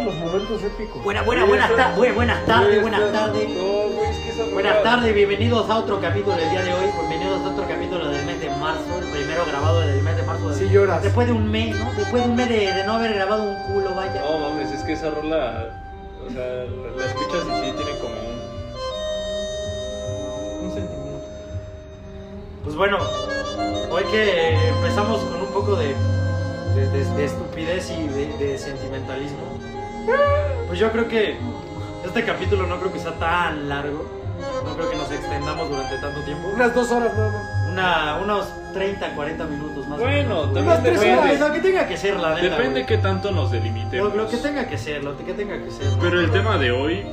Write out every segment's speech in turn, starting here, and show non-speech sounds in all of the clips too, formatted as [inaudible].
los momentos épicos. Buena, buena, buenas, ta- bu- buenas tardes, buenas tardes. No, güey, es que esa Buenas tardes, bienvenidos a otro capítulo del día de hoy. Bienvenidos a otro capítulo del mes de marzo, el primero grabado del mes de marzo. de- Sí lloras. Después de un mes, ¿no? Después de un mes de, de no haber grabado un culo, vaya. No mames, es que esa rola, o sea, la, la escuchas y sí tiene como un, un sentimiento. Pues bueno, hoy que empezamos con un poco de, de, de- de estupidez y de, de sentimentalismo, pues yo creo que este capítulo no creo que sea tan largo. No creo que nos extendamos durante tanto tiempo. Unas dos horas nada más. Una, unos 30, 40 minutos más. o Bueno, menos. también Unas tres depende, horas, Lo que tenga que ser, la neta. depende güey. qué tanto nos Lo, delimitemos. lo que tenga que ser, lo que tenga que ser. ¿no? Pero el tema de hoy,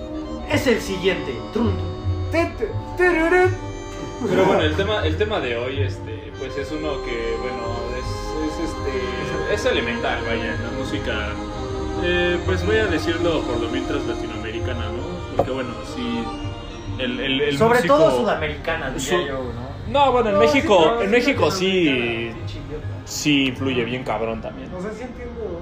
Es el siguiente. Trun. Tete, tereré. pero bueno, el tema, el tema de hoy, este, pues es uno que, bueno, es, es este, es elemental, vaya, en la música. Eh, pues voy a decirlo por lo mientras latinoamericana, ¿no? Porque bueno, si el, el, el Sobre músico- todo sudamericana, diría Su- yo, ¿no? No, bueno, en No, México, sí, no, en sí, México sí, sí influye bien cabrón también. O sea, sí entiendo.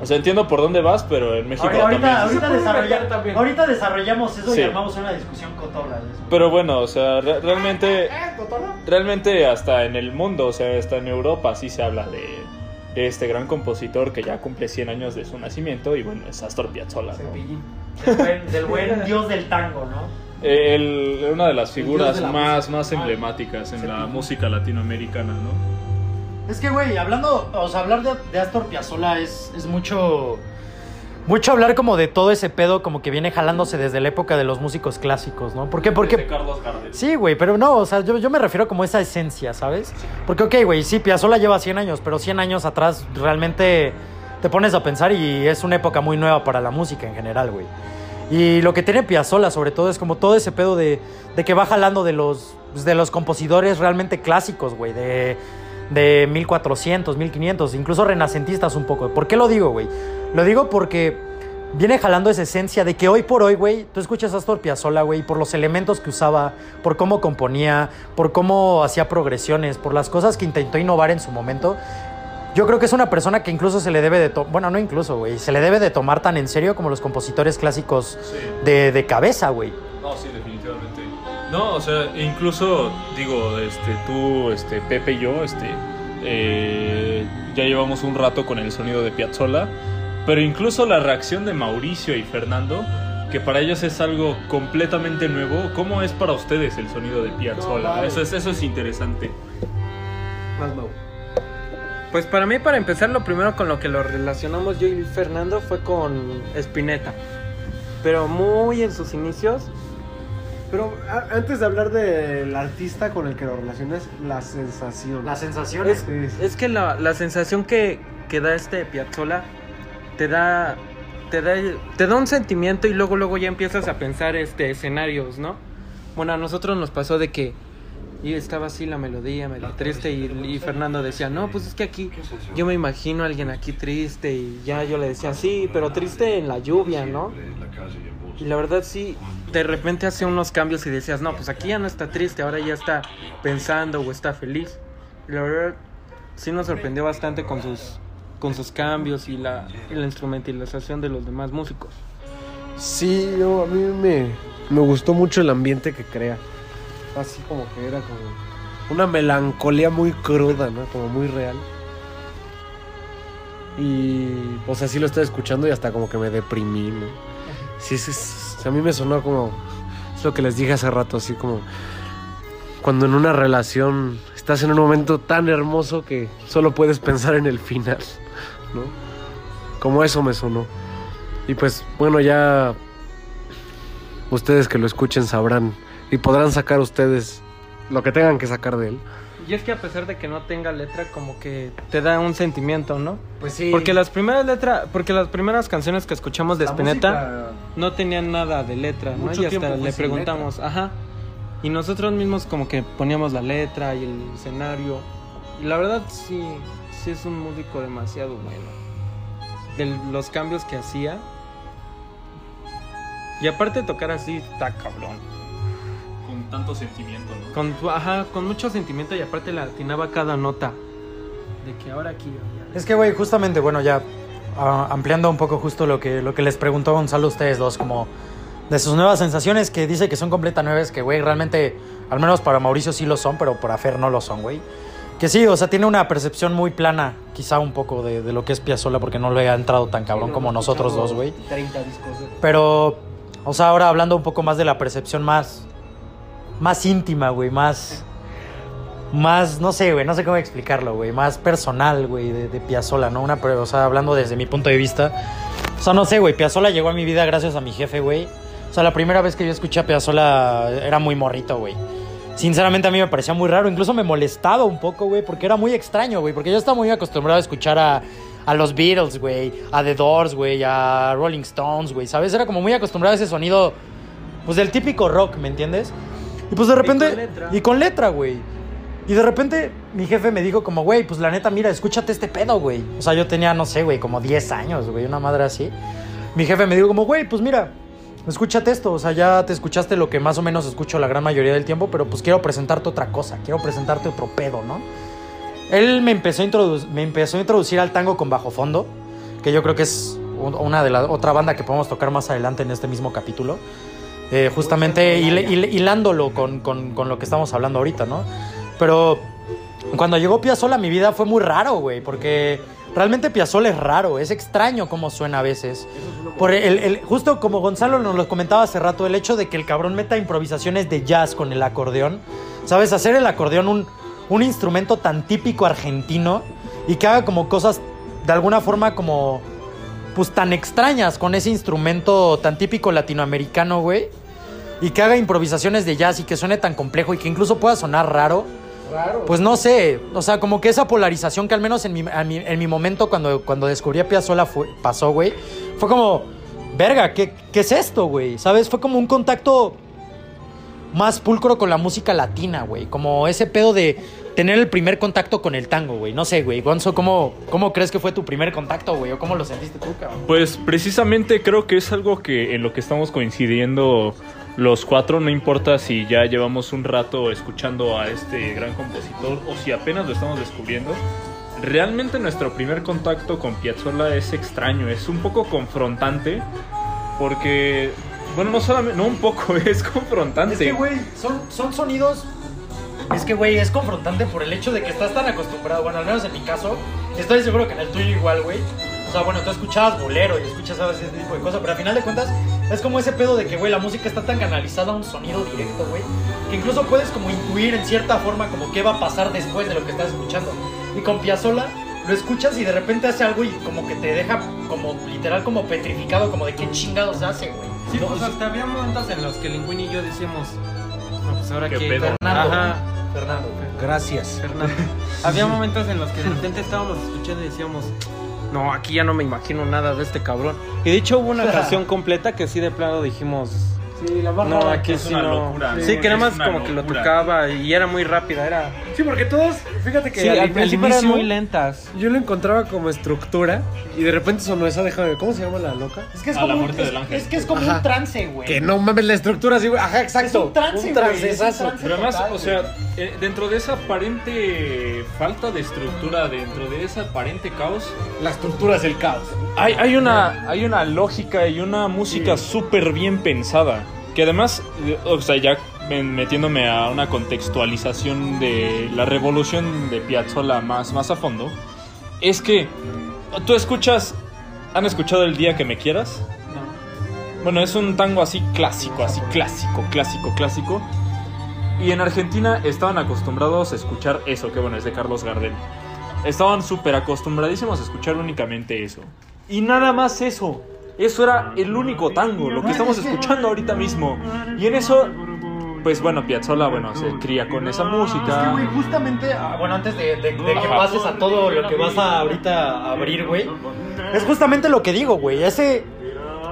O sea, entiendo por dónde vas, pero en México Ahorita, también. ahorita, desarrolla- también. ahorita desarrollamos eso Sí. y armamos una discusión cotorra de eso. Pero bueno, o sea, re- realmente, ¿Eh, Totoro? realmente hasta en el mundo, o sea, hasta en Europa sí se habla de, de este gran compositor que ya cumple 100 años de su nacimiento y bueno, es Astor Piazzolla. ¿no? Del buen, del buen [laughs] dios del tango, ¿no? Él- una de las El figuras dios de la más, música. más Ah, emblemáticas en la música latinoamericana, ¿no? Es que, güey, hablando, o sea, hablar de, de Astor Piazzolla es, es mucho... Mucho hablar como de todo ese pedo como que viene jalándose desde la época de los músicos clásicos, ¿no? ¿Por qué? Porque... Desde Carlos Gardel. Sí, güey, pero no, o sea, yo, yo me refiero como a esa esencia, ¿sabes? Porque, ok, güey, sí, Piazzolla lleva 100 años, pero 100 años atrás realmente te pones a pensar y es una época muy nueva para la música en general, güey. Y lo que tiene Piazzolla, sobre todo, es como todo ese pedo de, de que va jalando de los, de los compositores realmente clásicos, güey, de, de 1400, 1500, incluso renacentistas un poco. ¿Por qué lo digo, güey? Lo digo porque viene jalando esa esencia de que hoy por hoy, güey, tú escuchas a Astor Piazzolla, güey, por los elementos que usaba, por cómo componía, por cómo hacía progresiones, por las cosas que intentó innovar en su momento. Yo creo que es una persona que incluso se le debe de... to- Bueno, no incluso, güey. Se le debe de tomar tan en serio como los compositores clásicos Sí. de, de cabeza, güey. No, sí, definitivamente. No, o sea, incluso, digo, este, tú, este, Pepe y yo, este, eh, ya llevamos un rato con el sonido de Piazzolla, pero incluso la reacción de Mauricio y Fernando, que para ellos es algo completamente nuevo, ¿cómo es para ustedes el sonido de? No, vale. eso, es, eso es interesante. Más Mau. Pues para mí, para empezar, lo primero con lo que lo relacionamos yo y Fernando fue con Spinetta. Pero muy en sus inicios. Pero a- antes de hablar del artista con el que lo relacionas, la sensación. Las sensaciones. Es, Sí. es que la, la sensación que, que da este Piazzolla te da, te da te da un sentimiento y luego luego ya empiezas a pensar este escenarios, ¿no? Bueno, a nosotros nos pasó de que y estaba así la melodía, medio triste y, y Fernando decía, "No, pues es que aquí yo me imagino a alguien aquí triste" y ya yo le decía, "Sí, pero triste en la lluvia, ¿no?" Y la verdad sí, de repente hace unos cambios y decías, no, pues aquí ya no está triste, ahora ya está pensando o está feliz. Y la verdad sí nos sorprendió bastante con sus, con sus cambios y la, y la instrumentalización de los demás músicos. Sí, yo, a mí me, me gustó mucho el ambiente que crea. Así como que era como una melancolía muy cruda, ¿no? Como muy real. Y pues así lo estaba escuchando y hasta como que me deprimí, ¿no? Sí, sí, a mí me sonó como... Es lo que les dije hace rato, así como... Cuando en una relación estás en un momento tan hermoso que solo puedes pensar en el final, ¿no? Como eso me sonó. Y pues bueno, ya ustedes que lo escuchen sabrán y podrán sacar ustedes lo que tengan que sacar de él. Y es que a pesar de que no tenga letra, como que te da un sentimiento, ¿no? Pues sí. Porque las primeras letras, porque las primeras canciones que escuchamos de La Spinetta música- no tenían nada de letra, ¿no? Mucho y hasta le preguntamos, ajá. Y nosotros mismos como que poníamos la letra y el escenario. Y la verdad sí, sí es un músico demasiado bueno. De los cambios que hacía. Y aparte de tocar así, está cabrón. Con tanto sentimiento, ¿no? Con, ajá, con mucho sentimiento y aparte le atinaba cada nota. De que ahora aquí. Es que, güey, justamente, bueno, ya ah, ampliando un poco justo lo que, lo que les preguntó Gonzalo a ustedes dos, como de sus nuevas sensaciones que dice que son completas nuevas, que, güey, realmente, al menos para Mauricio sí lo son, pero para Fer no lo son, güey. Que sí, o sea, tiene una percepción muy plana, quizá un poco de, de lo que es Piazzolla, porque no le ha entrado tan cabrón como nosotros dos, güey. 30 discos. de- Pero, o sea, ahora hablando un poco más de la percepción más, más íntima, güey, más, más, no sé, güey, no sé cómo explicarlo, güey, más personal, güey, de, de Piazzolla, ¿no? Una, o sea, hablando desde mi punto de vista, o sea, no sé, güey, Piazzolla llegó a mi vida gracias a mi jefe, güey. O sea, la primera vez que yo escuché a Piazzolla era muy morrito, güey. Sinceramente a mí me parecía muy raro, incluso me molestaba un poco, güey, porque era muy extraño, güey, porque yo estaba muy acostumbrado a escuchar a, a los Beatles, güey, a The Doors, güey, a Rolling Stones, güey, ¿sabes? Era como muy acostumbrado a ese sonido, pues del típico rock, ¿me entiendes? Y pues de repente... con letra. Y con letra, güey. Y de repente mi jefe me dijo como, güey, pues la neta, mira, escúchate este pedo, güey. O sea, yo tenía, no sé, güey, como 10 años, güey, una madre así. Mi jefe me dijo como, güey, pues mira, escúchate esto. O sea, ya te escuchaste lo que más o menos escucho la gran mayoría del tiempo, pero pues quiero presentarte otra cosa, quiero presentarte otro pedo, ¿no? Él me empezó a, introdu- me empezó a introducir al tango con bajo fondo, que yo creo que es un- una de la otra banda que podemos tocar más adelante en este mismo capítulo. Eh, justamente hil- hil- hilándolo con, con- con lo que estamos hablando ahorita, ¿no? Pero cuando llegó Piazzolla a mi vida fue muy raro, güey, porque realmente Piazzolla es raro, es extraño cómo suena a veces. Por el, el- justo como Gonzalo nos lo comentaba hace rato, el hecho de que el cabrón meta improvisaciones de jazz con el acordeón, ¿sabes? Hacer el acordeón un, un instrumento tan típico argentino y que haga como cosas de alguna forma como pues tan extrañas con ese instrumento tan típico latinoamericano, güey. Y que haga improvisaciones de jazz y que suene tan complejo y que incluso pueda sonar raro. Pues no sé, o sea, como que esa polarización que al menos en mi, en mi momento cuando, cuando descubrí a Piazzolla fue, pasó, güey, fue como, verga, ¿qué, ¿qué es esto, güey? ¿Sabes? Fue como un contacto más pulcro con la música latina, güey. Como ese pedo de tener el primer contacto con el tango, güey. No sé, güey. Gonzo, ¿cómo, ¿cómo crees que fue tu primer contacto, güey? ¿O cómo lo sentiste tú, cabrón? Pues precisamente creo que es algo que en lo que estamos coincidiendo los cuatro, no importa si ya llevamos un rato escuchando a este gran compositor o si apenas lo estamos descubriendo. Realmente nuestro primer contacto con Piazzolla es extraño, es un poco confrontante porque bueno, no solamente no un poco, [laughs] es confrontante. Es que, güey, son, son sonidos. Es que, güey, es confrontante por el hecho de que estás tan acostumbrado. Bueno, al menos en mi caso, estoy seguro que en el tuyo igual, güey. O sea, bueno, tú escuchabas bolero y escuchas ¿sabes? ese tipo de cosas, pero al final de cuentas es como ese pedo de que, güey, la música está tan canalizada a un sonido directo, güey, que incluso puedes como intuir en cierta forma como qué va a pasar después de lo que estás escuchando. Y con Piazzolla lo escuchas y de repente hace algo y como que te deja como literal como petrificado, como de qué chingados hace, güey. Sí, No, pues hasta había momentos en los que Linguini y yo decíamos, pues ahora ¿Qué que... Fernando, Ajá, Fernando. Gracias. Fernando. [laughs] había momentos en los que de repente estábamos escuchando y decíamos, no, aquí ya no me imagino nada de este cabrón. Y de hecho hubo una [laughs] canción completa que sí de plano dijimos, Sí, la más no, aquí es sí una no. Sí, que nada más como que lo tocaba y era muy rápida, era... Sí, porque todos, fíjate que Sí, al, principio eran muy lentas. yo lo encontraba como estructura y de repente sonó esa, déjame ver, ¿cómo se llama la loca? Es que es A como la un- muerte es- del ángel. Es que es como Ajá. un trance, güey. Que no mames la estructura así, güey. Ajá, exacto. Es un trance, güey, es un trance. Pero además, total, o sea, eh, dentro de esa aparente falta de estructura, dentro de ese aparente caos, La estructura es el caos. hay, hay, una, hay una lógica y una música súper bien pensada. Que además, eh, o sea, ya metiéndome a una contextualización de la revolución de Piazzolla más, más a fondo, es que tú escuchas, ¿han escuchado El Día que me quieras? Bueno, es un tango así clásico, así clásico, clásico, clásico. Y en Argentina estaban acostumbrados a escuchar eso, que bueno, es de Carlos Gardel. Estaban súper acostumbradísimos a escuchar únicamente eso. Y nada más eso. Eso era el único tango, lo que estamos escuchando ahorita mismo. Y en eso, pues bueno, Piazzolla, bueno, se cría con esa Es que, música. güey, justamente, ah, bueno, antes de, que pases a todo lo que vas a ahorita abrir, güey, es justamente lo que digo, güey. Ese,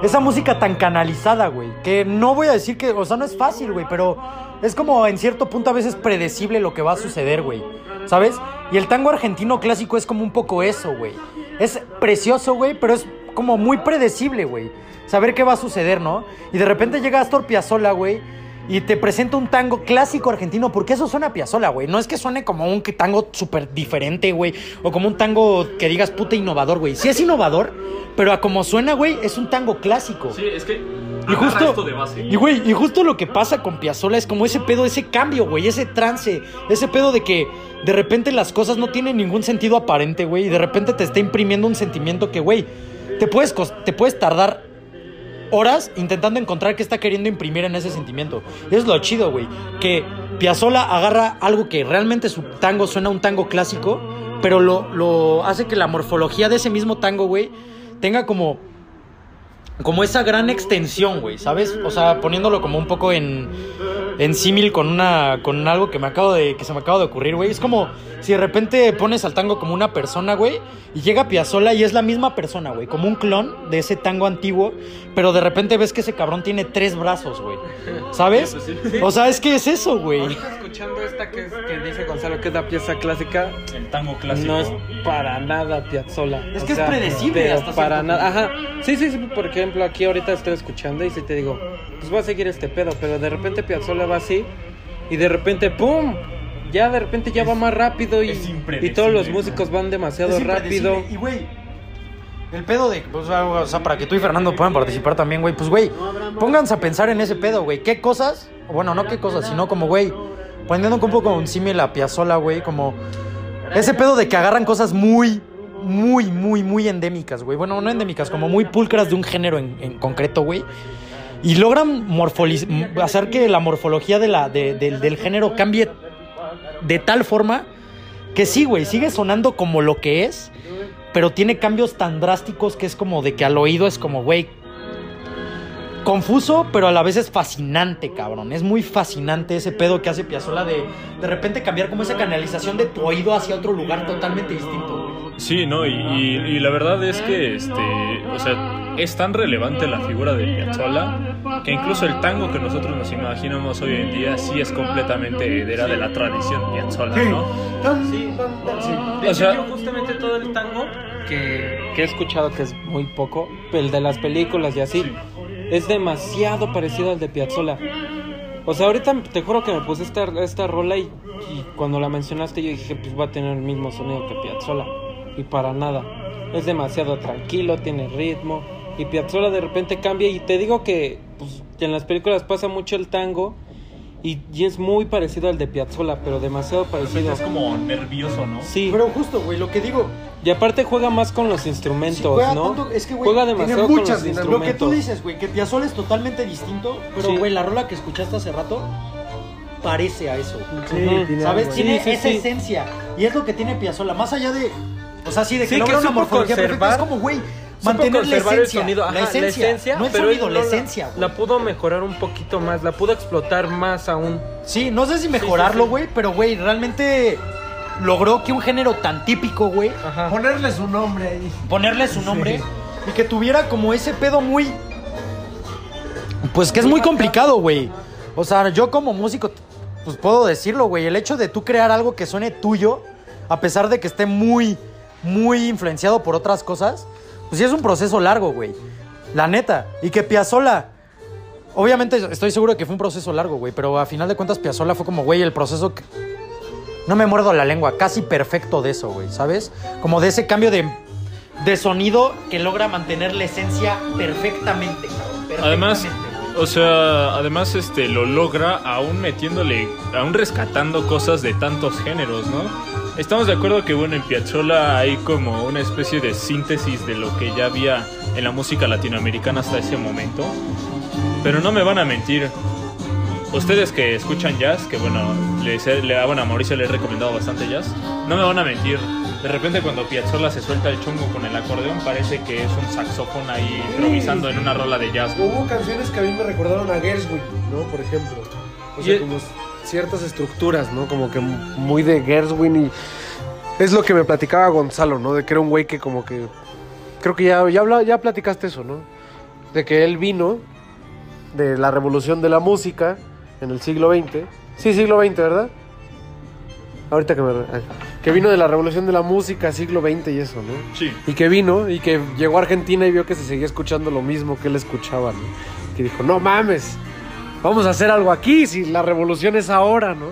esa música tan canalizada, güey, que no voy a decir que, o sea, no es fácil, güey, pero es como en cierto punto a veces predecible lo que va a suceder, güey, ¿sabes? Y el tango argentino clásico es como un poco eso, güey. Es precioso, güey, pero es como muy predecible, güey. Saber qué va a suceder, ¿no? Y de repente llega Astor Piazzolla, güey. Y te presenta un tango clásico argentino, porque eso suena a Piazzolla, güey. No es que suene como un tango súper diferente, güey, o como un tango que digas puta innovador, güey. Sí es innovador, pero a como suena, güey, es un tango clásico. Sí, es que Y justo, esto de base. y güey, y justo lo que pasa con Piazzolla es como ese pedo, ese cambio, güey, ese trance, ese pedo de que de repente las cosas no tienen ningún sentido aparente, güey, y de repente te está imprimiendo un sentimiento que, güey, te puedes, te puedes tardar horas intentando encontrar qué está queriendo imprimir en ese sentimiento. Es lo chido, güey, que Piazzolla agarra algo que realmente su tango suena a un tango clásico, pero lo, lo hace que la morfología de ese mismo tango, güey, tenga como como esa gran extensión, güey, ¿sabes? O sea, poniéndolo como un poco en, en símil con una con algo que me acabo de que se me acaba de ocurrir, güey. Es como si de repente pones al tango como una persona, güey, y llega Piazzolla y es la misma persona, güey, como un clon de ese tango antiguo, pero de repente ves que ese cabrón tiene tres brazos, güey. ¿Sabes? O sea, es que es eso, güey. Ahorita escuchando esta que, es- que dice Gonzalo que es la pieza clásica, El tango clásico. no es para nada Piazzolla. Es O que es predecible pero hasta para nada. Ajá. Sí, sí, sí. Por ejemplo, aquí ahorita estoy escuchando y si te digo, pues voy a seguir este pedo, pero de repente Piazzolla va así y de repente ¡pum! Ya de repente ya va más rápido y, es y todos los músicos van demasiado Es rápido. Y, güey, el pedo de. pues, o sea, para que tú y Fernando puedan participar también, güey. Pues, güey, pónganse a pensar en ese pedo, güey. ¿Qué cosas? Bueno, no qué cosas, sino como, güey, poniendo un poco un símil a Piazzolla, güey. Como ese pedo de que agarran cosas muy, muy, muy, muy endémicas, güey. Bueno, no endémicas, como muy pulcras de un género en, en concreto, güey. Y logran hacer que la morfología de la, de- del- del género cambie de tal forma que sí, güey, sigue sonando como lo que es, pero tiene cambios tan drásticos que es como de que al oído es como, güey, confuso, pero a la vez es fascinante, cabrón. Es muy fascinante ese pedo que hace Piazzolla de de repente cambiar como esa canalización de tu oído hacia otro lugar totalmente distinto. Sí, no, y, y- y la verdad es que, este, o sea, es tan relevante la figura de Piazzolla que incluso el tango que nosotros nos imaginamos hoy en día sí es completamente heredera de la tradición Piazzolla, ¿no? Sí, O De sea- justamente todo el tango que, que he escuchado, que es muy poco, el de las películas y así, Sí. Es demasiado parecido al de Piazzolla. O sea, ahorita te juro que me puse esta, esta rola y, cuando la mencionaste yo dije, pues va a tener el mismo sonido que Piazzolla. Y para nada. Es demasiado tranquilo, tiene ritmo. Y Piazzolla de repente cambia y te digo que pues, en las películas pasa mucho el tango y, y es muy parecido al de Piazzolla, pero demasiado parecido. Es como nervioso, ¿no? Sí. Pero justo, güey, lo que digo, Y aparte juega más con los Sí, instrumentos, juega ¿no? tanto- es que, güey, juega tiene demasiado con los dinámicas. Lo que instrumentos. tú dices, güey, que Piazzolla es totalmente distinto, pero, Sí. güey, la rola que escuchaste hace rato parece a eso. Sí, tiene ¿Sabes? algo, Tiene sí, esa sí. esencia. Y es lo que tiene Piazzolla. Más allá de. O sea, sí, de que Sí, logra que una morfología perfecta. Es como, güey, mantener la conservar esencia. el sonido, la, ajá, esencia No el pero sonido, la no esencia, güey. La pudo mejorar un poquito más, la pudo explotar más aún. Sí, no sé si mejorarlo, sí. güey, pero, güey, realmente logró que un género tan típico, güey, Ajá. Ponerle su nombre ahí. ponerle su nombre y que tuviera como ese pedo muy. Pues que es muy complicado, güey. O sea, yo como músico, pues puedo decirlo, güey. El hecho de tú crear algo que suene tuyo, a pesar de que esté muy, muy influenciado por otras cosas, pues sí es un proceso largo, güey. La neta. Y que Piazzolla. Obviamente estoy seguro de que fue un proceso largo, güey. Pero a final de cuentas, Piazzolla fue como, güey, el proceso que- no me muerdo la lengua, casi perfecto de eso, güey, ¿sabes? Como de ese cambio de, de sonido que logra mantener la esencia perfectamente, cabrón. Además, perfectamente, güey. o sea, además este lo logra aún metiéndole, aún rescatando cosas de tantos géneros, ¿no? Estamos de acuerdo que bueno, en Piazzolla hay como una especie de síntesis de lo que ya había en la música latinoamericana hasta ese momento. Pero no me van a mentir. Ustedes que escuchan jazz, que bueno, le, ah, bueno, a Mauricio le he recomendado bastante jazz, no me van a mentir. De repente cuando Piazzolla se suelta el chongo con el acordeón, parece que es un saxofón ahí improvisando en una rola de jazz. Hubo canciones que a mí me recordaron a Gershwin, ¿no? Por ejemplo. O sea, como ciertas estructuras, ¿no? Como que muy de Gershwin y... Es lo que me platicaba Gonzalo, ¿no? De que era un güey que como que... Creo que ya, ya, ya platicaste eso, ¿no? De que él vino de la revolución de la música en el siglo XX. Sí, siglo XX, ¿verdad? Ahorita que me... Que vino de la revolución de la música, siglo XX y eso, ¿no? Sí. Y que vino y que llegó a Argentina y vio que se seguía escuchando lo mismo que él escuchaba, ¿no? Que dijo, no mames, vamos a hacer algo aquí, si la revolución es ahora, ¿no?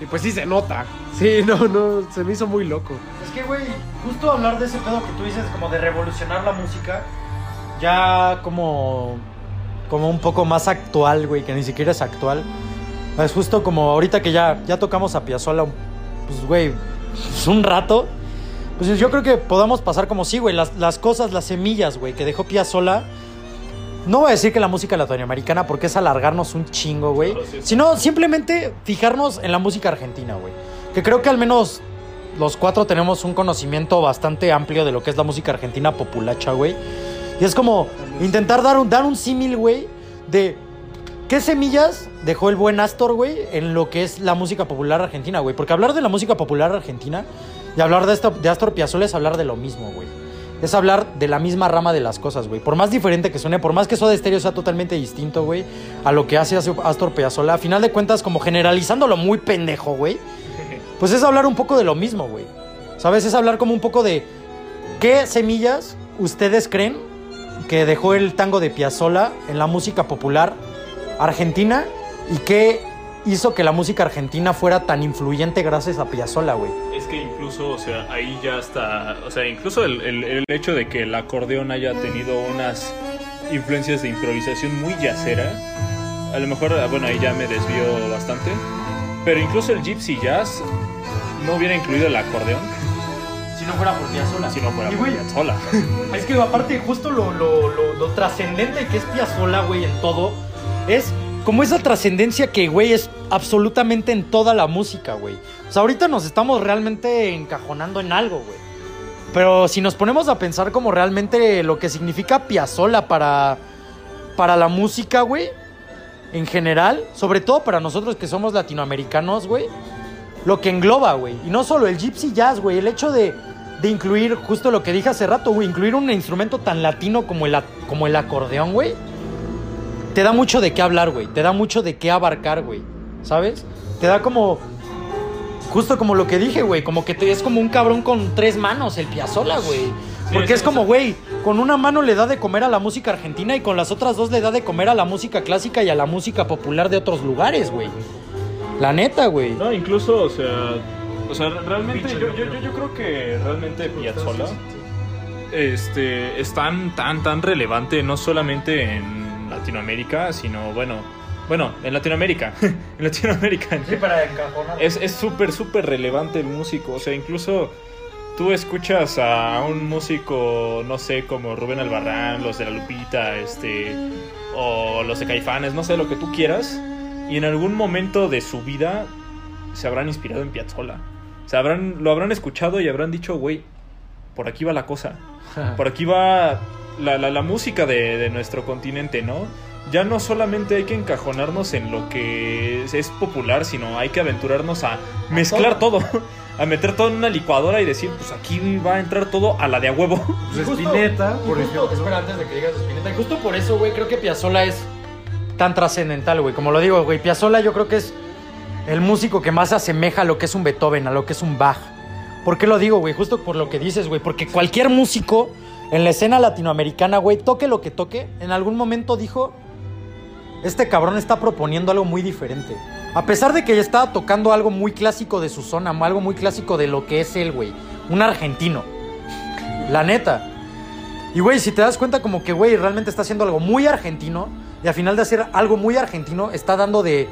Y pues sí se nota. Sí, no, no, se me hizo muy loco. Es que, güey, justo hablar de ese pedo que tú dices, como de revolucionar la música, ya como, como un poco más actual, güey, que ni siquiera es actual. Es justo como ahorita que ya, ya tocamos a Piazzolla, pues, güey, pues un rato. Pues yo creo que podamos pasar como sí, güey, las, cosas, las semillas, güey, que dejó Piazzolla. No voy a decir que la música latinoamericana, porque es alargarnos un chingo, güey. Sí Sino simplemente fijarnos en la música argentina, güey. Que creo que al menos los cuatro tenemos un conocimiento bastante amplio de lo que es la música argentina populacha, güey. Y es como intentar dar un, dar un símil, güey, de qué semillas dejó el buen Astor, güey, en lo que es la música popular argentina, güey. Porque hablar de la música popular argentina y hablar de, esto, de Astor Piazzolla es hablar de lo mismo, güey. Es hablar de la misma rama de las cosas, güey. Por más diferente que suene, por más que Soda Stereo sea totalmente distinto, güey, a lo que hace Astor Piazzolla, a final de cuentas, como generalizándolo muy pendejo, güey, [laughs] pues es hablar un poco de lo mismo, güey. ¿Sabes? Es hablar como un poco de qué semillas ustedes creen que dejó el tango de Piazzolla en la música popular argentina y qué hizo que la música argentina fuera tan influyente gracias a Piazzolla, güey. Es que incluso, o sea, ahí ya está, o sea, incluso el, el- el hecho de que el acordeón haya tenido unas influencias de improvisación muy yacera, a lo mejor, ah, bueno, ahí ya me desvío bastante, pero incluso el gypsy jazz no hubiera incluido el acordeón Si no fuera por Piazzolla. si no fuera Y, por Piazzolla. [laughs] Es que aparte justo lo, lo, lo, lo trascendente que es Piazzolla, güey, en todo, es como esa trascendencia que, güey, es absolutamente en toda la música, güey. O sea, ahorita nos estamos realmente encajonando en algo, güey. Pero si nos ponemos a pensar como realmente lo que significa Piazzolla para, para la música, güey, en general, sobre todo para nosotros que somos latinoamericanos, güey, lo que engloba, güey. Y no solo el gypsy jazz, güey, el hecho de, de incluir justo lo que dije hace rato, güey, incluir un instrumento tan latino como el, como el acordeón, güey, te da mucho de qué hablar, güey. Te da mucho de qué abarcar, güey. ¿Sabes? Te da como... Justo como lo que dije, güey. Como que te, es como un cabrón con tres manos, el Piazzolla, güey. Porque sí, es como, sí. güey, con una mano le da de comer a la música argentina y con las otras dos le da de comer a la música clásica y a la música popular de otros lugares, güey. La neta, güey. No, incluso, o sea, o sea, realmente yo, yo, yo, yo creo que realmente Piazzolla este, es tan, tan, tan relevante no solamente en Latinoamérica, sino, bueno, bueno, en Latinoamérica, [laughs] en Latinoamérica. para encajonar. Es es súper, súper relevante el músico. O sea, incluso tú escuchas a un músico, no sé, como Rubén Albarrán, los de la Lupita, este, o los de Caifanes, no sé, lo que tú quieras. Y en algún momento de su vida se habrán inspirado en Piazzolla. Se habrán, lo habrán escuchado y habrán dicho, güey, por aquí va la cosa. [laughs] Por aquí va la, la- la música de, de nuestro continente, ¿no? Ya no solamente hay que encajonarnos en lo que es, es popular, sino hay que aventurarnos a mezclar todo. [laughs] A meter todo en una licuadora y decir, pues aquí va a entrar todo a la de a huevo. [laughs] Pues justo- Spinetta, por justo- ejemplo. Espera, antes de que digas Spinetta. Y justo por eso, güey, creo que Piazzolla es tan trascendental, güey. Como lo digo, güey, Piazzolla yo creo que es el músico que más se asemeja a lo que es un Beethoven, a lo que es un Bach. ¿Por qué lo digo, güey? Justo por lo que dices, güey. Porque cualquier músico en la escena latinoamericana, güey, toque lo que toque, en algún momento dijo, este cabrón está proponiendo algo muy diferente. A pesar de que ya estaba tocando algo muy clásico de su zona, algo muy clásico de lo que es él, güey. Un argentino. La neta. Y, güey, si te das cuenta como que, güey, realmente está haciendo algo muy argentino. Y al final de hacer algo muy argentino, está dando de,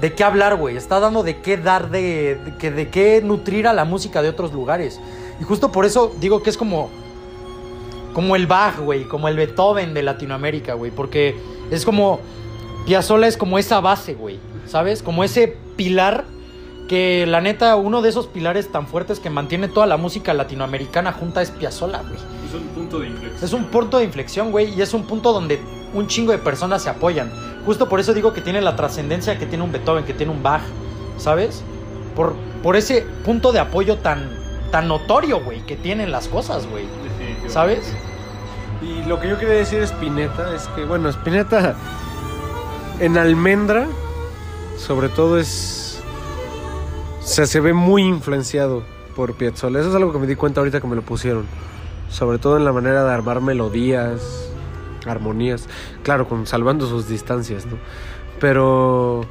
de qué hablar, güey. Está dando de qué dar, de, de, de qué nutrir a la música de otros lugares. Y justo por eso digo que es como... Como el Bach, güey. Como el Beethoven de Latinoamérica, güey. Porque es como... Piazzolla es como esa base, güey. ¿Sabes? Como ese pilar que la neta, uno de esos pilares tan fuertes que mantiene toda la música latinoamericana junta es Piazzolla, güey. Es un punto de inflexión. Es un punto de inflexión, güey, y es un punto donde un chingo de personas se apoyan. Justo por eso digo que tiene la trascendencia que tiene un Beethoven, que tiene un Bach, ¿sabes? Por, por ese punto de apoyo tan, tan notorio, güey, que tienen las cosas, güey. ¿Sabes? Y lo que yo quería decir Spinetta es que, bueno, Spinetta en Almendra, sobre todo es. O se ve muy influenciado por Piazzolla. Eso es algo que me di cuenta ahorita que me lo pusieron. Sobre todo en la manera de armar melodías, armonías. Claro, con, salvando sus distancias, ¿no? Pero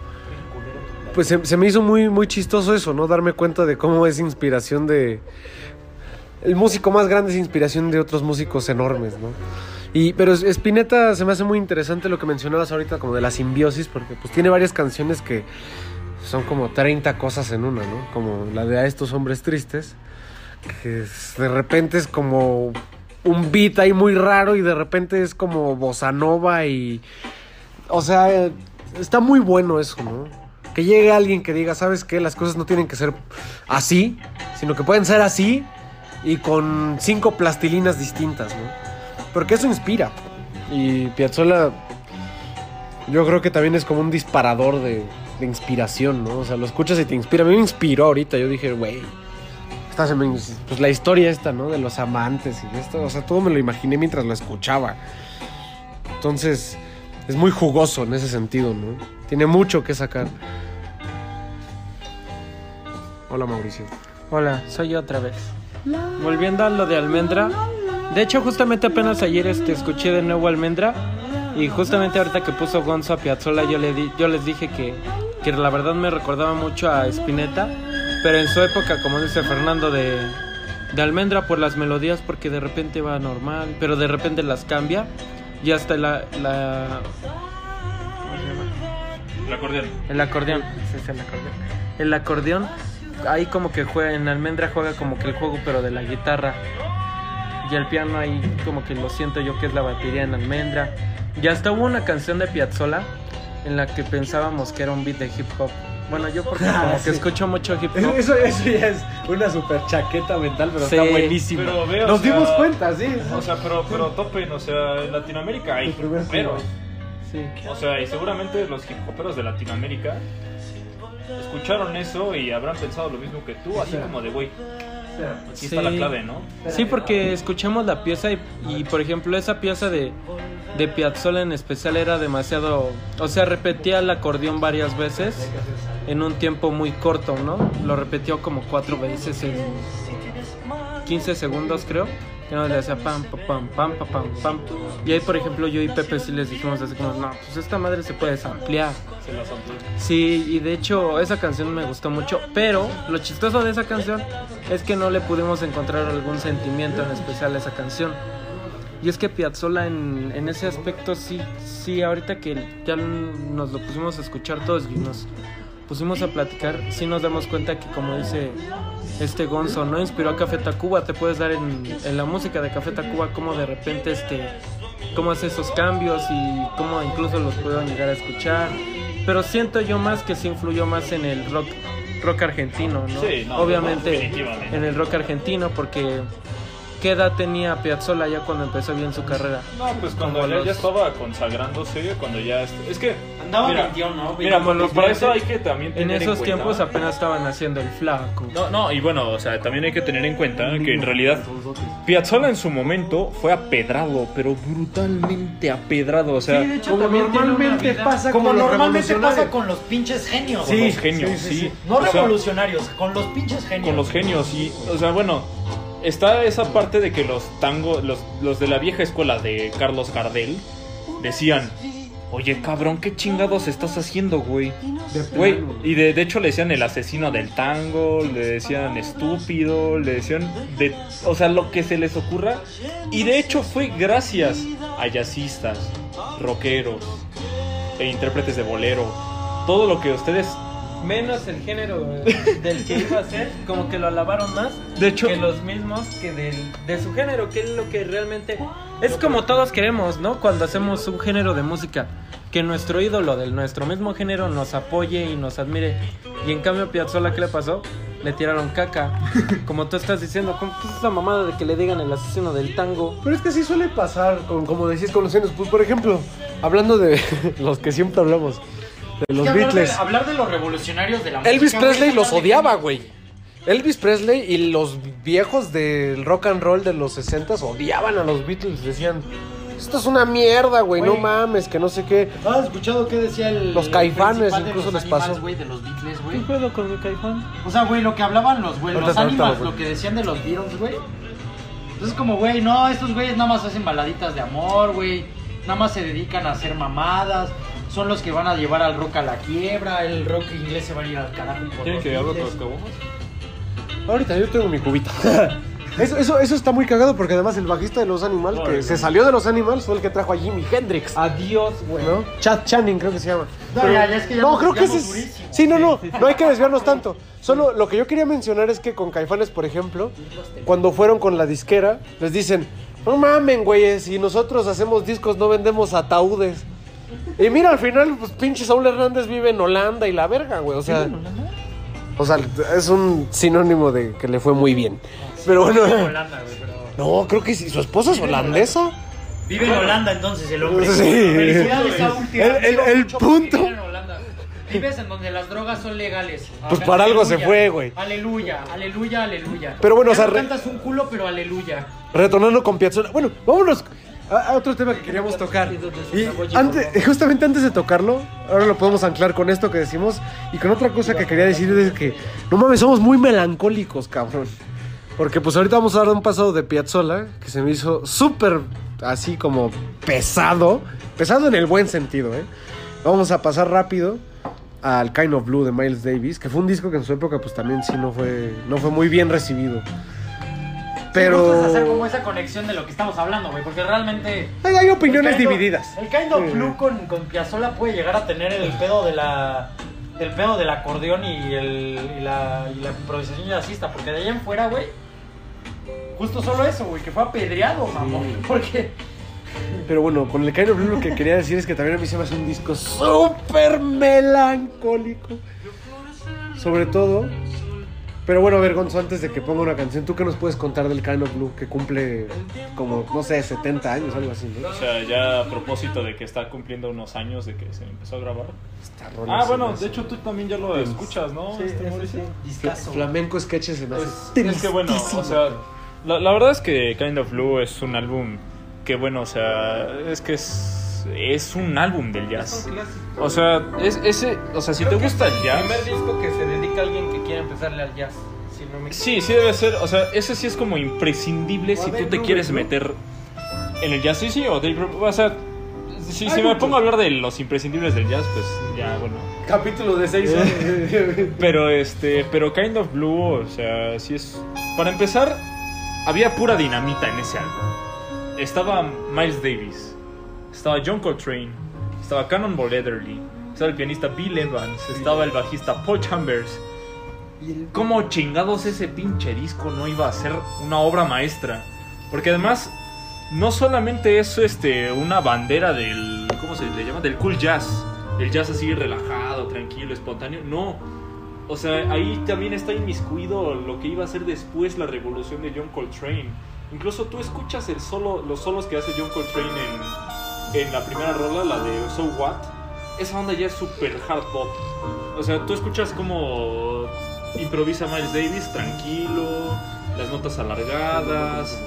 pues se, se me hizo muy, muy chistoso eso, ¿no? Darme cuenta de cómo es inspiración de... El músico más grande es inspiración de otros músicos enormes, ¿no? Y, pero Spinetta se me hace muy interesante lo que mencionabas ahorita, como de la simbiosis, porque pues tiene varias canciones que son como 30 cosas en una, ¿no? Como la de A estos hombres tristes, que de repente es como un beat ahí muy raro y de repente es como bossa nova y... O sea, está muy bueno eso, ¿no? Que llegue alguien que diga, ¿sabes qué? Las cosas no tienen que ser así, sino que pueden ser así y con cinco plastilinas distintas, ¿no? Porque eso inspira. Y Piazzolla, yo creo que también es como un disparador de, inspiración, ¿no? O sea, lo escuchas y te inspira. A mí me inspiró ahorita. Yo dije, güey, pues la historia esta, ¿no? De los amantes y esto. O sea, todo me lo imaginé mientras lo escuchaba. Entonces, es muy jugoso en ese sentido, ¿no? Tiene mucho que sacar. Hola, Mauricio. Hola, soy yo otra vez. Volviendo a lo de Almendra. De hecho, justamente apenas ayer este, escuché de nuevo Almendra. Y justamente ahorita que puso Gonzo a Piazzolla, yo, le di- yo les dije que, que la verdad me recordaba mucho a Spinetta. Pero en su época, como dice Fernando, de, de Almendra por las melodías, porque de repente va normal, pero de repente las cambia. Y hasta la. la ¿Cómo se llama? El acordeón. El acordeón, ese es el acordeón. El acordeón, ahí como que juega, en Almendra juega como que el juego, pero de la guitarra. Y el piano ahí como que lo siento yo que es la batería en Almendra. Y hasta hubo una canción de Piazzolla en la que pensábamos que era un beat de hip hop. Bueno, yo porque [laughs] Ah, como sí. que escucho mucho hip hop. Eso, eso ya es una super chaqueta mental, pero Sí, está buenísima. pero ve, o Nos sea, dimos cuenta, sí. O sea, pero, pero topen, o sea, en Latinoamérica hay El primer hip hoperos. Sí. O sea, y seguramente los hip hoperos de Latinoamérica escucharon eso y habrán pensado lo mismo que tú, así como de, güey, aquí está la Sí. clave, ¿no? Sí, porque escuchamos la pieza y, y, por ejemplo esa pieza de, de Piazzolla en especial era demasiado, o sea, repetía el acordeón varias veces en un tiempo muy corto, ¿no? Lo repitió como cuatro veces en 15 segundos creo. Que no le hacía pam, pam, pam, pam, pam, pam, pam. Y ahí, por ejemplo, yo y Pepe sí les dijimos así como, no, pues esta madre se puede ampliar. Se las amplió. Sí, y de hecho esa canción me gustó mucho, pero lo chistoso de esa canción es que no le pudimos encontrar algún sentimiento en especial a esa canción. Y es que Piazzolla en, en ese aspecto sí, sí, ahorita que ya nos lo pusimos a escuchar todos y nos pusimos a platicar, sí nos damos cuenta que como dice este Gonzo, ¿no? Inspiró a Café Tacuba, te puedes dar en, en la música de Café Tacuba como de repente este, cómo hace esos cambios y cómo incluso los puedo llegar a escuchar. Pero siento yo más que se influyó más en el rock, rock argentino, ¿no? Sí, no, Obviamente en el rock argentino porque ¿qué edad tenía Piazzolla ya cuando empezó bien su carrera? No, pues cuando ya, los- ya estaba consagrándose, cuando ya... est- Es que... Andaba mira, 21, ¿no? Mira, los para veinte. eso hay que también En tener esos cuenta- tiempos apenas estaban haciendo el flaco. No, no, y bueno, o sea, también hay que tener en cuenta que en realidad Piazzolla en su momento fue apedrado, pero brutalmente apedrado, o sea, Como normalmente pasa Como con los normalmente pasa revolucionarios. con los pinches genios. los genios, sí, sí. sí, sí. No O sea, revolucionarios, con los pinches genios. con los genios y o sea bueno está esa parte de que los tango los, los de la vieja escuela de Carlos Gardel decían oye cabrón qué chingados estás haciendo güey güey y de, de hecho le decían el asesino del tango le decían estúpido le decían de o sea lo que se les ocurra. Y de hecho fue gracias a jazzistas rockeros e intérpretes de bolero. Todo lo que ustedes Menos el género del que iba a ser, como que lo alabaron más De hecho- que los mismos que del, de su género, que es lo que realmente es como todos queremos, ¿no? Cuando hacemos un género de música, que nuestro ídolo del nuestro mismo género nos apoye y nos admire. Y en cambio Piazzolla, ¿qué le pasó? Le tiraron caca. Como tú estás diciendo, ¿cómo es esa mamada de que le digan el asesino del tango? Pero es que sí suele pasar, con, como decís, con los genios. Pues, por ejemplo, hablando de [laughs] los que siempre hablamos, de los Es que hablar de- Beatles. Hablar de los revolucionarios de la música. Elvis Presley es los odiaba, güey. Elvis Presley y los viejos del rock and roll de los 60 odiaban a los Beatles. Decían, esto es una mierda, güey, no mames, que no sé qué. ¿Has escuchado qué decía el. Los Caifanes incluso los les pasó. animals, güey, de los Beatles, güey? ¿Qué pedo con mi caifán? O sea, güey, lo que hablaban los, güey, los animals, lo que decían de los Beatles, güey. Entonces, como, güey, no, estos güeyes nada más hacen baladitas de amor, güey. Nada más se dedican a hacer mamadas. Son los que van a llevar al rock a la quiebra, el rock inglés se va a ir al carajo. por ¿Quieren los que Beatles. los cabomas? Ahorita yo tengo mi cubita. [laughs] Eso, eso, eso está muy cagado porque además el bajista de los Animals, que se salió de los Animals, fue el que trajo a Jimi Hendrix. Adiós, güey. ¿no? Chad Channing creo que se llama. No, Pero- ya, ya es que ya no, nos creo que ese es... durísimo. Sí, no, no, no hay que desviarnos tanto. Solo lo que yo quería mencionar es que con Caifanes, por ejemplo, cuando fueron con la disquera, les dicen, no mamen, güeyes, si nosotros hacemos discos no vendemos ataúdes. Y mira, al final, pues pinche Saúl Hernández vive en Holanda y la verga, güey, o sea... O sea, es un sinónimo de que le fue muy bien. Pero bueno... Holanda, güey, pero- No, creo que sí. ¿Su esposa es holandesa? Vive en Holanda entonces el hombre. Sí. Felicidades, Saúl, El- el- el punto- en Holanda. Vives en donde las drogas son legales. Pues para algo se fue, güey. Aleluya, aleluya, aleluya. Pero bueno, Ya o sea, no re- cantas un culo, pero aleluya. Retornando con Piazzolla. Bueno, vámonos a, a otro tema que queríamos tocar. Y antes, justamente antes de tocarlo, ahora lo podemos anclar con esto que decimos y con otra cosa que quería decir es que, no mames, somos muy melancólicos, cabrón. Porque pues ahorita vamos a dar un pasado de Piazzolla que se me hizo súper así como pesado. Pesado en el buen sentido, ¿eh? Vamos a pasar rápido al Kind of Blue de Miles Davis, que fue un disco que en su época pues también sí no fue, no fue muy bien recibido. Pero... Hacer como esa conexión de lo que estamos hablando, güey, porque realmente... Hay, hay opiniones el kind of- divididas. El Kind of Sí. Blue con, con Piazzolla puede llegar a tener el pedo de la... Del pedo del acordeón y, el, y, la, y la improvisación jazzista, porque de allá en fuera, güey, justo solo eso, güey, que fue apedreado, mamón. [laughs] Porque Pero bueno, con el Kind of Blue lo que quería decir es que también a mí se me hace un disco súper melancólico. Sobre todo. Pero bueno, a ver, Gonzo, antes de que ponga una canción, ¿tú qué nos puedes contar del Kind of Blue que cumple como, no sé, 70 años, algo así, ¿no? O sea, ya a propósito de que está cumpliendo unos años de que se empezó a grabar. Rola Ah, bueno, de hecho tú también ya lo escuchas, ¿no? Este, Mauricio? discazo. Flamenco Sketches se me hace Pues, es que bueno, o sea, la, la verdad es que Kind of Blue es un álbum que bueno, o sea, es que es, es un álbum del jazz. O sea, es ese, o sea, si te gusta el El jazz, primer disco que se dedica a alguien que quiere empezarle al jazz. Si no me sí, sí debe ser, o sea, ese sí es como imprescindible si tú te quieres meter en el jazz, sí, sí, o Dave Brubeck, o sea, si, si me pongo a hablar de los imprescindibles del jazz, pues ya, bueno. Capítulo de 6 [laughs] Pero este, pero Kind of Blue, o sea, sí es. Para empezar, había pura dinamita en ese álbum. Estaba Miles Davis, estaba John Coltrane, estaba Cannonball Adderley, estaba el pianista Bill Evans, estaba el bajista Paul Chambers. ¿Cómo chingados ese pinche disco no iba a ser una obra maestra? Porque además, no solamente es este, una bandera del. ¿Cómo se le llama? Del cool jazz. El jazz así relajado, tranquilo, espontáneo. No. O sea, ahí también está inmiscuido lo que iba a ser después la revolución de John Coltrane. Incluso tú escuchas el solo, los solos que hace John Coltrane en, en la primera rola, la de So What. Esa onda ya es super hard pop. O sea, tú escuchas como improvisa Miles Davis tranquilo, las notas alargadas,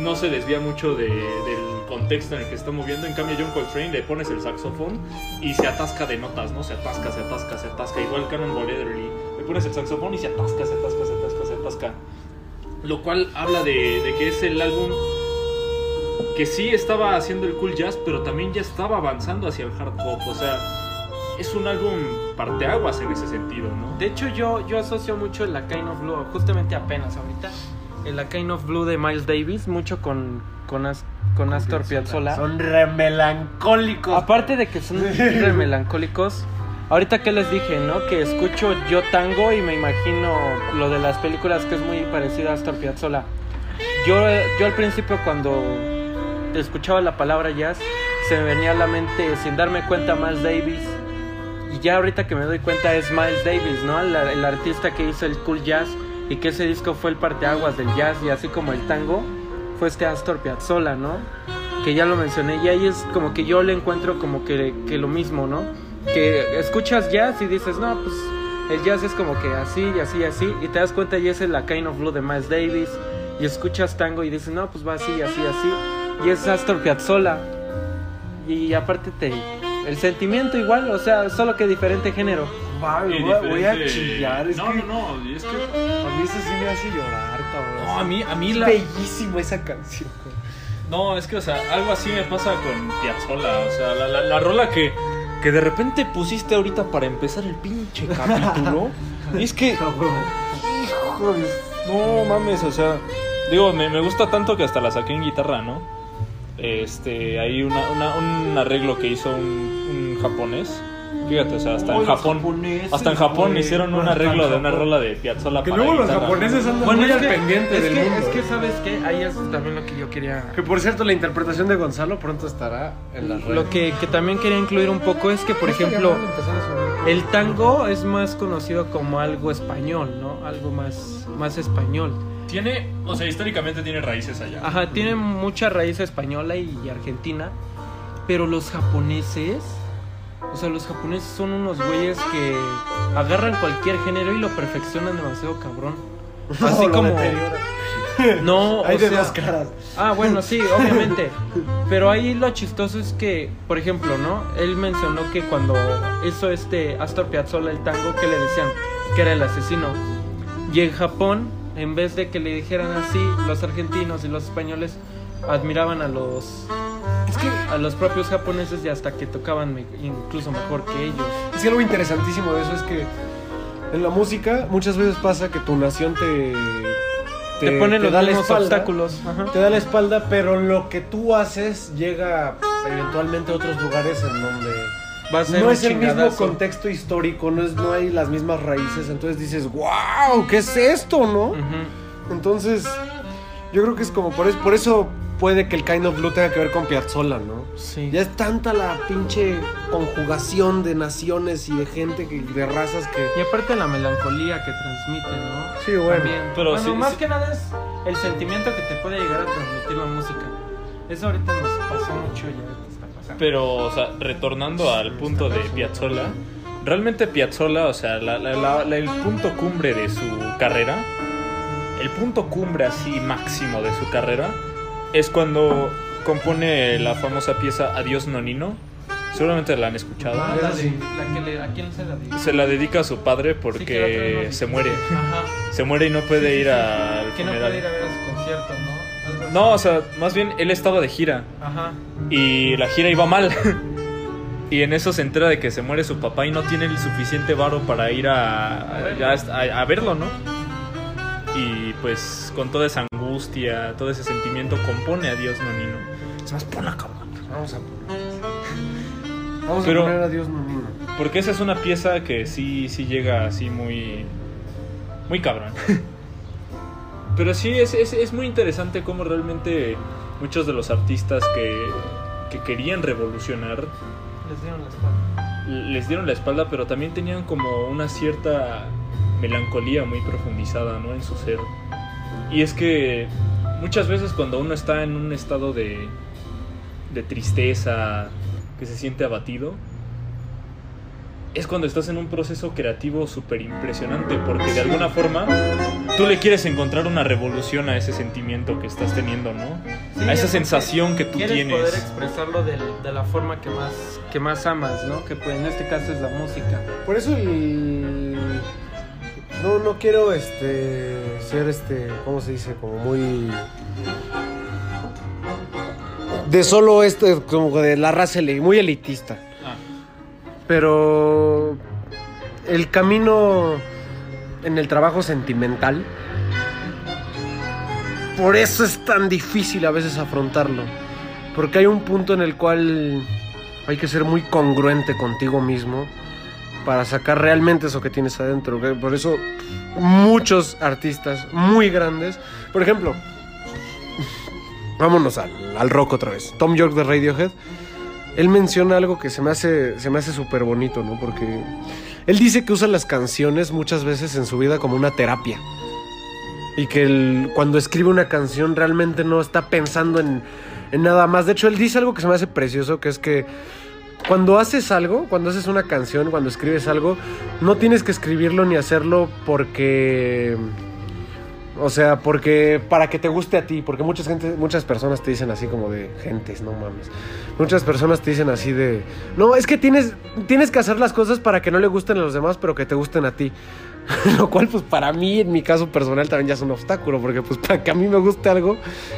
no se desvía mucho de- del contexto en el que está moviendo. En cambio, John Coltrane le pones el saxofón y se atasca de notas, ¿no? Se atasca, se atasca, se atasca. Igual Cannonball Adderley. Le pones el saxofón y se atasca, se atasca, se atasca, se atasca. Lo cual habla de, de que es el álbum que sí estaba haciendo el cool jazz, pero también ya estaba avanzando hacia el hard pop. O sea, es un álbum parteaguas en ese sentido, ¿no? De hecho, yo, yo asocio mucho la Kind of Blue, justamente apenas ahorita, el La Kind of Blue de Miles Davis, mucho con, con, As- con Astor Piazzolla. Son re melancólicos. Aparte de que son [laughs] re melancólicos, ahorita que les dije, ¿no? Que escucho yo tango y me imagino lo de las películas que es muy parecido a Astor Piazzolla. Yo, yo al principio cuando escuchaba la palabra jazz, se me venía a la mente, sin darme cuenta, Miles Davis. Y ya ahorita que me doy cuenta es Miles Davis, ¿no? El, el artista que hizo el cool jazz y que ese disco fue el parteaguas del jazz y así como el tango, fue este Astor Piazzolla, ¿no? Que ya lo mencioné y ahí es como que yo le encuentro como que, que lo mismo, ¿no? Que escuchas jazz y dices, no, pues el jazz es como que así y así y así y te das cuenta y es La Kind of Blue de Miles Davis y escuchas tango y dices, no, pues va así, así, así y es Astor Piazzolla y aparte te... El sentimiento igual, o sea, solo que diferente género. Y voy, a- voy a diferente- chillar. Es no, que no, no, y es que. a mí eso sí me hace llorar, cabrón. No, a mí, a mí Es la. bellísimo esa canción. No, es que, o sea, algo así me pasa con Piazzolla. O sea, la, la, la rola que, que de repente pusiste ahorita para empezar el pinche capítulo. y [laughs] es que. Hijo de- No mames, o sea. Digo, me, me gusta tanto que hasta la saqué en guitarra, ¿no? Este, hay una, una- un arreglo que hizo un, un japonés. Fíjate, o sea, hasta en Oh, Japón. Hasta en Japón güey. hicieron un arreglo de una rola de Piazzolla Que luego los japoneses andan Bueno, muy es al que, pendiente es del que, mundo. es que, ¿sabes qué? Ahí es también lo que yo quería... Que por cierto, la interpretación de Gonzalo pronto estará en las redes. Lo que, que también quería incluir un poco es que, por ejemplo, el tango es más conocido como algo español, ¿no? Algo más, más español. Tiene, o sea, históricamente tiene raíces allá. Ajá, tiene mucha raíz española y, y argentina, pero los japoneses, o sea, los japoneses son unos güeyes que agarran cualquier género y lo perfeccionan demasiado cabrón. [laughs] Así como... [laughs] No, Hay o de sea- dos caras. Ah, bueno, sí, [laughs] obviamente. Pero ahí lo chistoso es que, por ejemplo, ¿no? Él mencionó que cuando hizo este Astor Piazzolla el tango, que le decían que era el asesino. Y en Japón, en vez de que le dijeran así, los argentinos y los españoles admiraban a los Es que a los propios japoneses y hasta que tocaban me- incluso mejor que ellos. Es que algo interesantísimo de eso es que en la música muchas veces pasa que tu nación te Te, ponen los da la mismos espalda, obstáculos. Ajá. te da la espalda, pero lo que tú haces llega eventualmente a otros lugares en donde Va a ser no es el mismo contexto histórico, no es no hay las mismas raíces, entonces dices, "Wow, ¿qué es esto, no?" Entonces, yo creo que es como por eso, por eso puede que el Kind of Blue tenga que ver con Piazzolla, ¿no? Sí. Ya es tanta la pinche conjugación de naciones y de gente que de razas que Y aparte la melancolía que transmite, ¿no? Sí, bueno. También. Pero bueno, sí- más sí- que nada es el sentimiento que te puede llegar a transmitir la música. Eso ahorita nos pasa mucho y ahorita está pasando. Pero, o sea, retornando al punto de Piazzolla, realmente Piazzolla, o sea, la- la- la- la- el punto cumbre de su carrera, el punto cumbre así máximo de su carrera, es cuando compone la famosa pieza Adiós Nonino. Seguramente la han escuchado. Ah, Eso la de- sí. la que le- ¿A quién se la dice? Se la dedica a su padre porque se muere. Ajá. Se muere y no puede Sí, sí, ir sí. al Que no funeral. puede ir a ver a su concierto, ¿no? No, o sea, más bien él estaba de gira Ajá. y la gira iba mal. [laughs] Y en eso se entera de que se muere su papá y no tiene el suficiente varo para ir a, a- a verlo, ¿no? Y pues con toda esa angustia, todo ese sentimiento compone a Dios Nonino. Es más, ponla cabrón. Vamos a Vamos Pero- a poner a Dios Nonino. Porque esa es una pieza que sí, sí llega así muy. Muy cabrón. [laughs] Pero sí, es, es, es muy interesante cómo realmente muchos de los artistas que, que querían revolucionar Les dieron la espalda. les dieron la espalda, pero también tenían como una cierta melancolía muy profundizada, ¿no? En su ser. Y es que muchas veces cuando uno está en un estado de, de tristeza, que se siente abatido, es cuando estás en un proceso creativo súper impresionante, porque de alguna forma tú le quieres encontrar una revolución a ese sentimiento que estás teniendo, ¿no? Sí, a esa es sensación que tú quieres tienes. poder expresarlo del- de, la forma que más, que más amas, ¿no? Que pues, en este caso es la música. Por eso el... No, no quiero este ser este, ¿cómo se dice? Como muy de solo este como de la raza muy elitista. Ah. Pero el camino en el trabajo sentimental por eso es tan difícil a veces afrontarlo. Porque hay un punto en el cual hay que ser muy congruente contigo mismo para sacar realmente eso que tienes adentro. Por eso muchos artistas muy grandes, por ejemplo, [laughs] vámonos al, al rock otra vez. Tom York de Radiohead, él menciona algo que se me hace se súper bonito, ¿no? Porque él dice que usa las canciones muchas veces en su vida como una terapia. Y que cuando escribe una canción realmente no está pensando en, en nada más. De hecho, él dice algo que se me hace precioso, que es que cuando haces algo, cuando haces una canción, cuando escribes algo, no tienes que escribirlo ni hacerlo porque... O sea, porque para que te guste a ti, porque muchas gente, muchas personas te dicen así como de gentes, no mames. Muchas personas te dicen así de, no, es que tienes tienes que hacer las cosas para que no le gusten a los demás, pero que te gusten a ti. [laughs] Lo cual pues para mí en mi caso personal también ya es un obstáculo, porque pues para que a mí me guste algo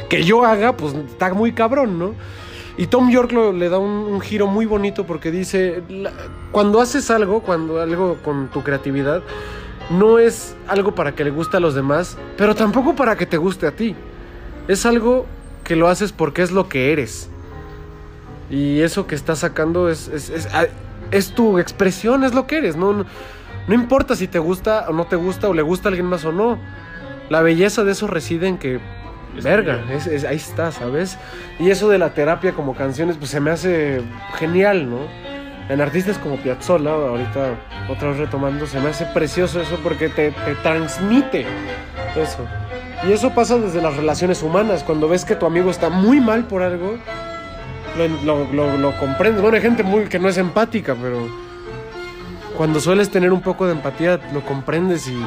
que yo haga, pues está muy cabrón, ¿no? Y Tom York lo- le da un, giro muy bonito porque dice, cuando haces algo, cuando algo con tu creatividad, no es algo para que le guste a los demás, pero tampoco para que te guste a ti. Es algo que lo haces porque es lo que eres. Y eso que estás sacando es, tu expresión, es lo que eres. No, no, importa si te gusta o no te gusta o le gusta a alguien más o no. La belleza de eso reside en que, verga, tuyo. es- es- ahí está, ¿sabes? Y eso de la terapia como canciones, pues se me hace genial, ¿no? En artistas como Piazzolla, ahorita otra vez retomando, se me hace precioso eso porque te, te transmite eso. Y eso pasa desde las relaciones humanas, cuando ves que tu amigo está muy mal por algo, lo- lo comprendes. Bueno, hay gente muy que no es empática, pero cuando sueles tener un poco de empatía, lo comprendes y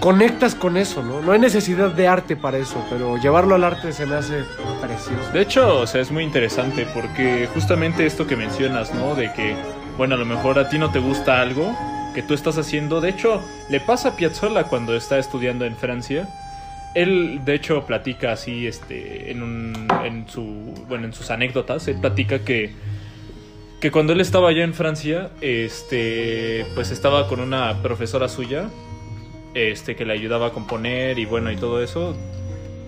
conectas con eso, ¿no? No hay necesidad de arte para eso, pero llevarlo al arte se me hace precioso. De hecho, o sea, es muy interesante porque justamente esto que mencionas, ¿no? De que, bueno, a lo mejor a ti no te gusta algo que tú estás haciendo. De hecho, le pasa a Piazzolla cuando está estudiando en Francia. Él, de hecho, platica así, este, en, un, en su, bueno, en sus anécdotas, él platica que, que cuando él estaba allá en Francia, este, pues estaba con una profesora suya, este, que le ayudaba a componer y bueno, y todo eso.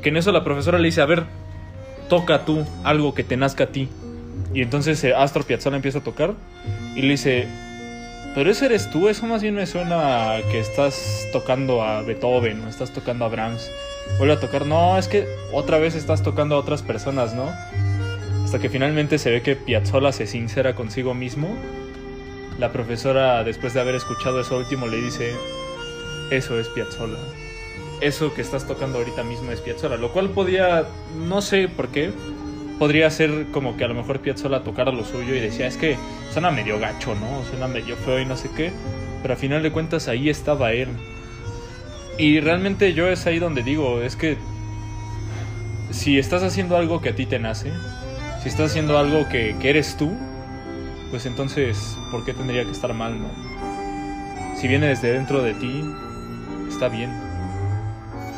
Que en eso la profesora le dice, a ver, toca tú algo que te nazca a ti. Y entonces eh, Astor Piazzolla empieza a tocar y le dice, pero ese eres tú, eso más bien me suena que estás tocando a Beethoven o estás tocando a Brahms. Vuelve a tocar, no, es que otra vez estás tocando a otras personas, ¿no? Hasta que finalmente se ve que Piazzolla se sincera consigo mismo. La profesora, después de haber escuchado eso último, le dice, eso es Piazzolla eso que estás tocando ahorita mismo es Piazzolla, lo cual podía, no sé por qué, podría ser como que a lo mejor Piazzolla tocara lo suyo y decía, es que suena medio gacho, ¿no? Suena medio feo y no sé qué, pero a final de cuentas ahí estaba él. Y realmente yo es ahí donde digo, es que si estás haciendo algo que a ti te nace, si estás haciendo algo que, que eres tú, pues entonces, ¿por qué tendría que estar mal, no? Si viene desde dentro de ti, está bien.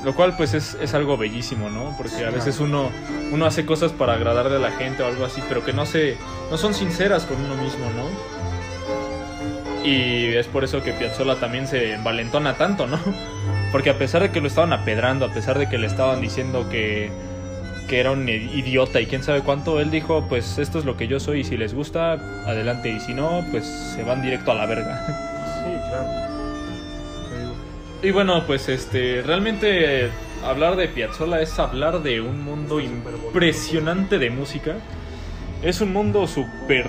Lo cual pues es, es algo bellísimo, ¿no? Porque a veces uno, uno hace cosas para agradarle a la gente o algo así, pero que no se, no son sinceras con uno mismo, ¿no? Y es por eso que Piazzolla también se envalentona tanto, ¿no? [laughs] Porque a pesar de que lo estaban apedrando, a pesar de que le estaban diciendo que, que era un idiota y quién sabe cuánto, él dijo, pues esto es lo que yo soy y si les gusta, adelante, y si no, pues se van directo a la verga. [laughs] Sí, claro. Y bueno, pues este, realmente eh, hablar de Piazzolla es hablar de un mundo impresionante de música. Es un mundo súper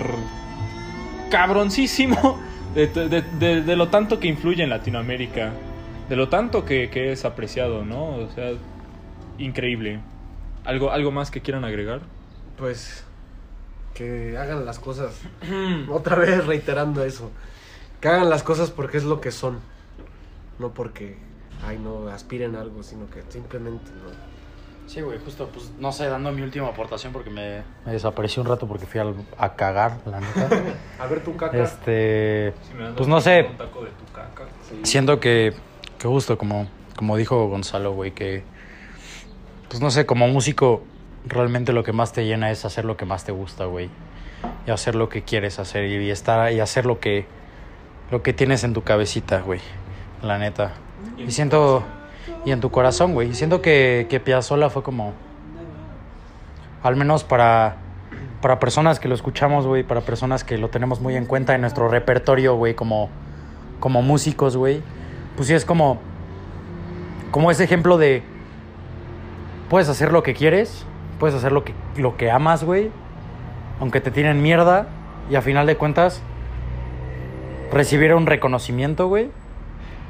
cabroncísimo [laughs] de, de- de- de lo tanto que influye en Latinoamérica, de lo tanto que, que es apreciado, ¿no? O sea, increíble. ¿Algo, ¿Algo más que quieran agregar? Pues que hagan las cosas. [clears throat] Otra vez reiterando eso. Que hagan las cosas porque es lo que son. No porque, ay, no, aspiren a algo, sino que simplemente no. Sí, güey, justo, pues, no sé, dando mi última aportación porque me, me desaparecí un rato porque fui al- a cagar, la neta. [laughs] A ver tu caca. este, Si me das pues no sé, Un taco de tu caca. siento que, que justo como, como dijo Gonzalo, güey, que, pues no sé, como músico, realmente lo que más te llena es hacer lo que más te gusta, güey. Y hacer lo que quieres hacer y, estar y hacer lo que, lo que tienes en tu cabecita, güey. La neta. Y Y en siento, y en tu corazón, güey. Y siento que, que Piazzolla fue como, al menos para, para personas que lo escuchamos, güey, para personas que lo tenemos muy en cuenta en nuestro repertorio, güey, como, como músicos, güey. Pues sí es como, como ese ejemplo de, puedes hacer lo que quieres, puedes hacer lo que, lo que amas, güey, aunque te tienen mierda, y a final de cuentas, recibir un reconocimiento, güey,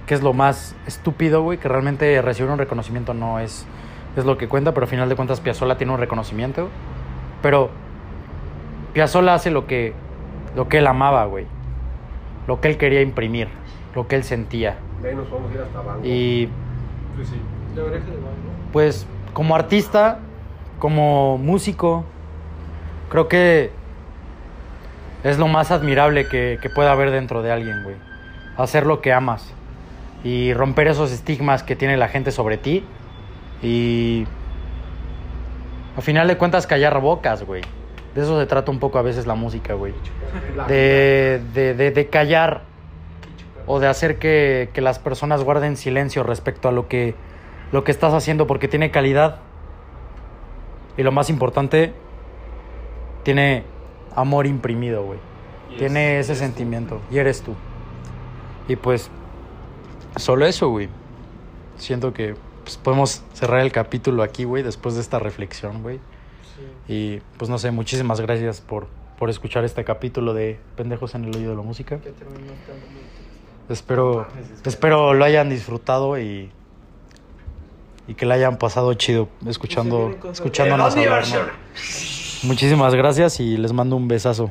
que es lo más estúpido, güey, que realmente recibir un reconocimiento no es, es lo que cuenta, pero al final de cuentas Piazzolla tiene un reconocimiento. Pero Piazzolla hace lo que, lo que él amaba, güey. Lo que él quería imprimir, lo que él sentía. De ahí nos vamos a ir hasta Bango. Y Pues sí. pues como artista, como músico, creo que es lo más admirable que, que pueda haber dentro de alguien, güey. Hacer lo que amas y romper esos estigmas que tiene la gente sobre ti y a final de cuentas callar bocas, güey. De eso se trata un poco a veces la música, güey. De, de, de, de callar o de hacer que, que las personas guarden silencio respecto a lo que, lo que estás haciendo porque tiene calidad. Y lo más importante, tiene amor imprimido, güey. Tiene es- ese tú. sentimiento. Y eres tú. Y pues, solo eso, güey. Siento que pues, podemos cerrar el capítulo aquí, güey, después de esta reflexión, güey. Y pues no sé, muchísimas gracias por, por escuchar este capítulo de Pendejos en el Oído de la Música. Espero, espero lo hayan disfrutado y, y que la hayan pasado chido escuchando, escuchándonos hablar, ¿no? Muchísimas gracias y les mando un besazo.